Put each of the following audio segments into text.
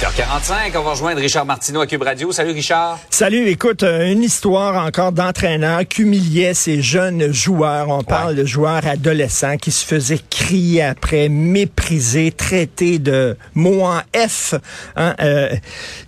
8h45, on va rejoindre Richard Martineau à Cube Radio. Salut Richard. Salut, écoute, euh, une histoire encore d'entraîneur qui humiliait ces jeunes joueurs. On parle de joueurs adolescents qui se faisaient crier après, mépriser, traiter de mots en F. Hein, euh,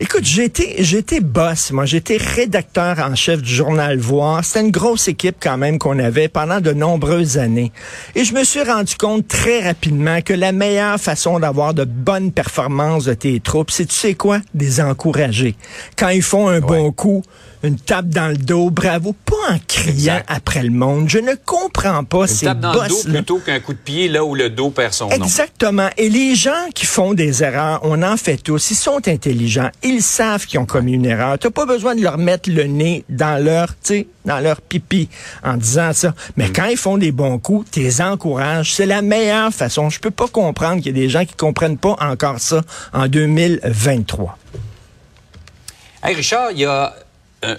écoute, j'étais j'étais boss, moi j'étais rédacteur en chef du journal Voir. C'était une grosse équipe quand même qu'on avait pendant de nombreuses années. Et je me suis rendu compte très rapidement que la meilleure façon d'avoir de bonnes performances de tes troupes, tu sais quoi? Des encourager. Quand ils font un bon coup, une tape dans le dos, bravo, pas en criant après le monde. Je ne comprends pas une ces tape dans le dos plutôt qu'un coup de pied là où le dos perd son nom. Exactement. Et les gens qui font des erreurs, on en fait tous, ils sont intelligents, ils savent qu'ils ont commis une erreur. T'as pas besoin de leur mettre le nez dans leur, tu sais, dans leur pipi en disant ça. Mais mm. quand ils font des bons coups, tu les encourages. C'est la meilleure façon. Je peux pas comprendre qu'il y ait des gens qui comprennent pas encore ça en 2023. Hey Richard, il y a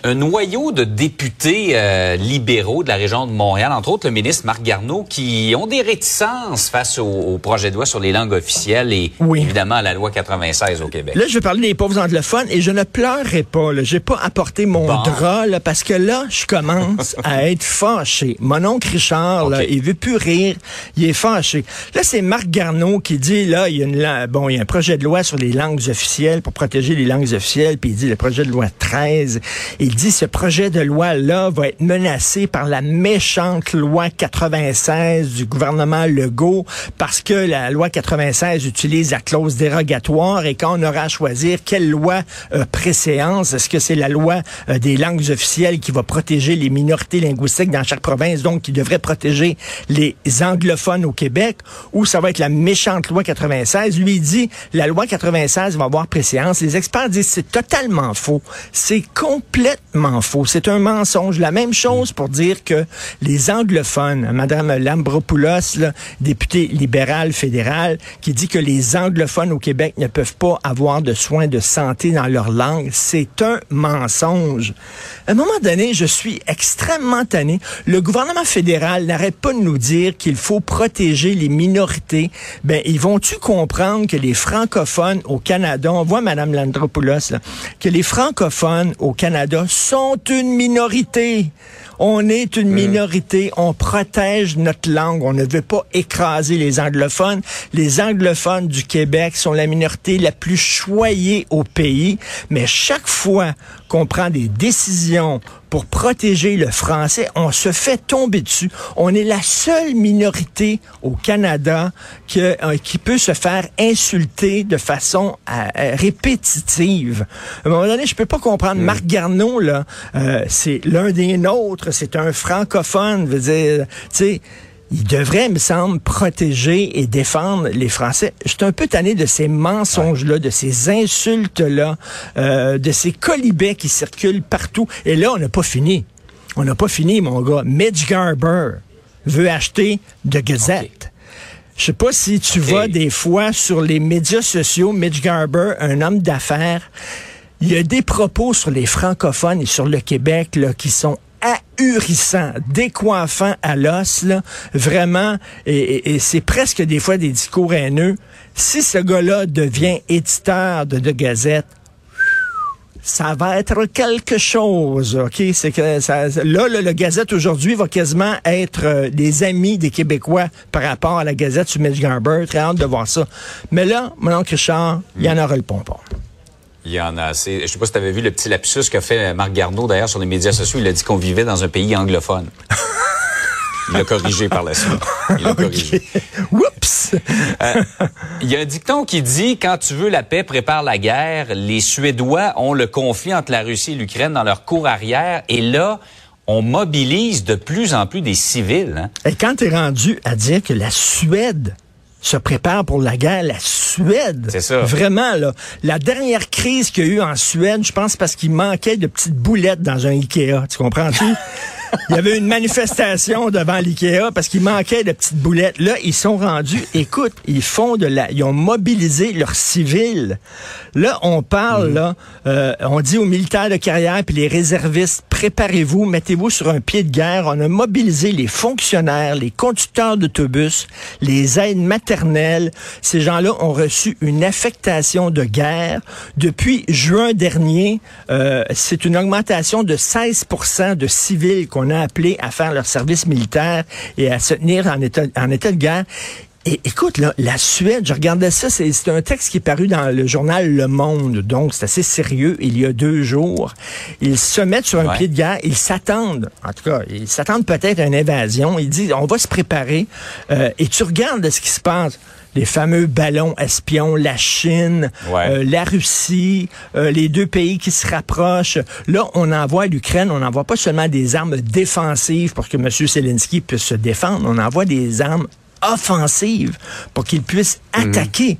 un, noyau de députés euh, libéraux de la région de Montréal, entre autres le ministre Marc Garneau, qui ont des réticences face au, projet de loi sur les langues officielles et évidemment à la loi 96 au Québec. Là, je vais parler des pauvres anglophones et je ne pleurerai pas. Je n'ai pas apporté mon drap là, parce que là, je commence à être fâché. Mon oncle Richard, là, il veut plus rire, il est fâché. Là, c'est Marc Garneau qui dit, là, il y, a une, bon, il y a un projet de loi sur les langues officielles pour protéger les langues officielles, puis il dit le projet de loi 13 il dit ce projet de loi-là va être menacé par la méchante loi 96 du gouvernement Legault parce que la loi 96 utilise la clause dérogatoire et quand on aura à choisir quelle loi euh, préséance, est-ce que c'est la loi euh, des langues officielles qui va protéger les minorités linguistiques dans chaque province, donc qui devrait protéger les anglophones au Québec, ou ça va être la méchante loi 96? Lui, il dit la loi 96 va avoir préséance. Les experts disent c'est totalement faux. C'est complètement complètement faux. C'est un mensonge. La même chose pour dire que les anglophones, Madame Lambropoulos, députée libérale fédérale, qui dit que les anglophones au Québec ne peuvent pas avoir de soins de santé dans leur langue, c'est un mensonge. À un moment donné, je suis extrêmement tanné. Le gouvernement fédéral n'arrête pas de nous dire qu'il faut protéger les minorités. Ben, ils vont-tu comprendre que les francophones au Canada, on voit Madame Landropoulos, là, que les francophones au Canada sont une minorité. On est une minorité, on protège notre langue, on ne veut pas écraser les anglophones. Les anglophones du Québec sont la minorité la plus choyée au pays, mais chaque fois qu'on prend des décisions pour protéger le français, on se fait tomber dessus. On est la seule minorité au Canada euh, qui peut se faire insulter de façon euh, euh, répétitive. À un moment donné, je peux pas comprendre. Mm. Marc Garneau, là, c'est l'un des nôtres, c'est un francophone, veut dire, tu sais, il devrait, me semble, protéger et défendre les Français. Je suis un peu tanné de ces mensonges-là, de ces insultes-là, euh, de ces colibets qui circulent partout. Et là, on n'a pas fini. On n'a pas fini, mon gars. Mitch Garber veut acheter de Gazette. Je sais pas si tu vois des fois sur les médias sociaux, Mitch Garber, un homme d'affaires, il y a des propos sur les francophones et sur le Québec là, qui sont ahurissant, décoiffant à l'os, vraiment, et, c'est presque des fois des discours haineux. Si ce gars-là devient éditeur de, de Gazette, ça va être quelque chose, ok? C'est que là, le, Gazette aujourd'hui va quasiment être euh, des amis des Québécois par rapport à la Gazette sur Mitch Garber. Très hâte de voir ça. Mais là, mon oncle Richard, il y en aura le pompon. Il y en a assez. Je sais pas si tu avais vu le petit lapsus qu'a fait Marc Garneau d'ailleurs sur les médias sociaux. Il a dit qu'on vivait dans un pays anglophone. Il l'a corrigé par la suite. Il l'a corrigé. Oups! Euh, il y a un dicton qui dit quand tu veux la paix, prépare la guerre. Les Suédois ont le conflit entre la Russie et l'Ukraine dans leur cours arrière. Et là, on mobilise de plus en plus des civils. Hein? Et quand tu es rendu à dire que la Suède se prépare pour la guerre, la Suède. C'est ça. Vraiment, là. La dernière crise qu'il y a eu en Suède, je pense parce qu'il manquait de petites boulettes dans un Ikea. Tu comprends-tu? Il y avait une manifestation devant l'IKEA parce qu'il manquait de petites boulettes. Là, ils sont rendus, écoute, ils font de la, ils ont mobilisé leurs civils. Là, on parle, mm. là, euh, on dit aux militaires de carrière puis les réservistes, préparez-vous, mettez-vous sur un pied de guerre. On a mobilisé les fonctionnaires, les conducteurs d'autobus, les aides maternelles. Ces gens-là ont reçu une affectation de guerre. Depuis juin dernier, euh, c'est une augmentation de 16 de civils qu'on a appelés à faire leur service militaire et à se tenir en état, en état de guerre. Et écoute, là, la Suède, je regardais ça, c'est un texte qui est paru dans le journal Le Monde, donc c'est assez sérieux, il y a deux jours. Ils se mettent sur un pied de guerre, ils s'attendent, en tout cas, ils s'attendent peut-être à une invasion, ils disent, on va se préparer, euh, et tu regardes ce qui se passe. Les fameux ballons espions, la Chine, euh, la Russie, euh, les deux pays qui se rapprochent. Là, on envoie l'Ukraine, on n'envoie pas seulement des armes défensives pour que M. Zelensky puisse se défendre, on envoie des armes offensive pour qu'ils puissent mhm. attaquer.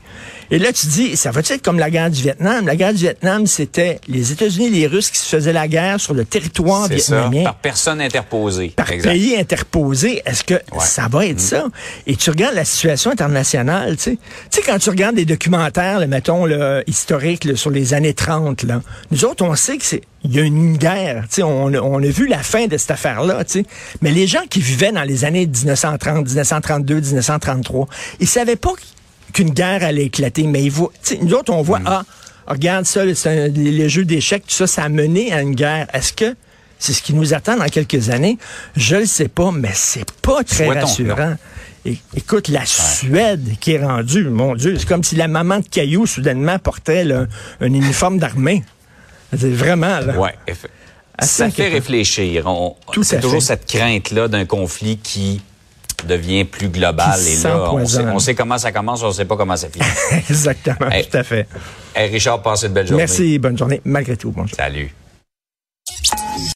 Et là, tu dis, ça va-tu être comme la guerre du Vietnam? La guerre du Vietnam, c'était les États-Unis et les Russes qui se faisaient la guerre sur le territoire vietnamien. par personne interposée. Par pays interposé. Est-ce que ça va être mhm. ça? Et tu regardes la situation internationale, tu sais. Tu sais, quand tu regardes des documentaires, mettons, là, historiques sur les années 30, là, nous autres, on sait que c'est il y a une guerre. On, on a vu la fin de cette affaire-là. Mais les gens qui vivaient dans les années 1930, 1932, 1933, ils savaient pas qu'une guerre allait éclater. Mais ils voient, nous autres, on voit, mm. ah, regarde ça, un, les, jeux d'échecs, tout ça, ça a mené à une guerre. Est-ce que c'est ce qui nous attend dans quelques années? Je le sais pas, mais c'est pas très rassurant. écoute, la Suède qui est rendue, mon Dieu, c'est comme si la maman de Caillou soudainement portait un uniforme d'armée. C'est vraiment, là. Ouais. Ça fait réfléchir. C'est toujours cette crainte-là d'un conflit qui devient plus global. et là, on sait, comment ça commence, on ne sait pas comment ça finit. Exactement, tout à fait. Richard, passez une belle journée. Merci, bonne journée, malgré tout. Bonjour. Salut.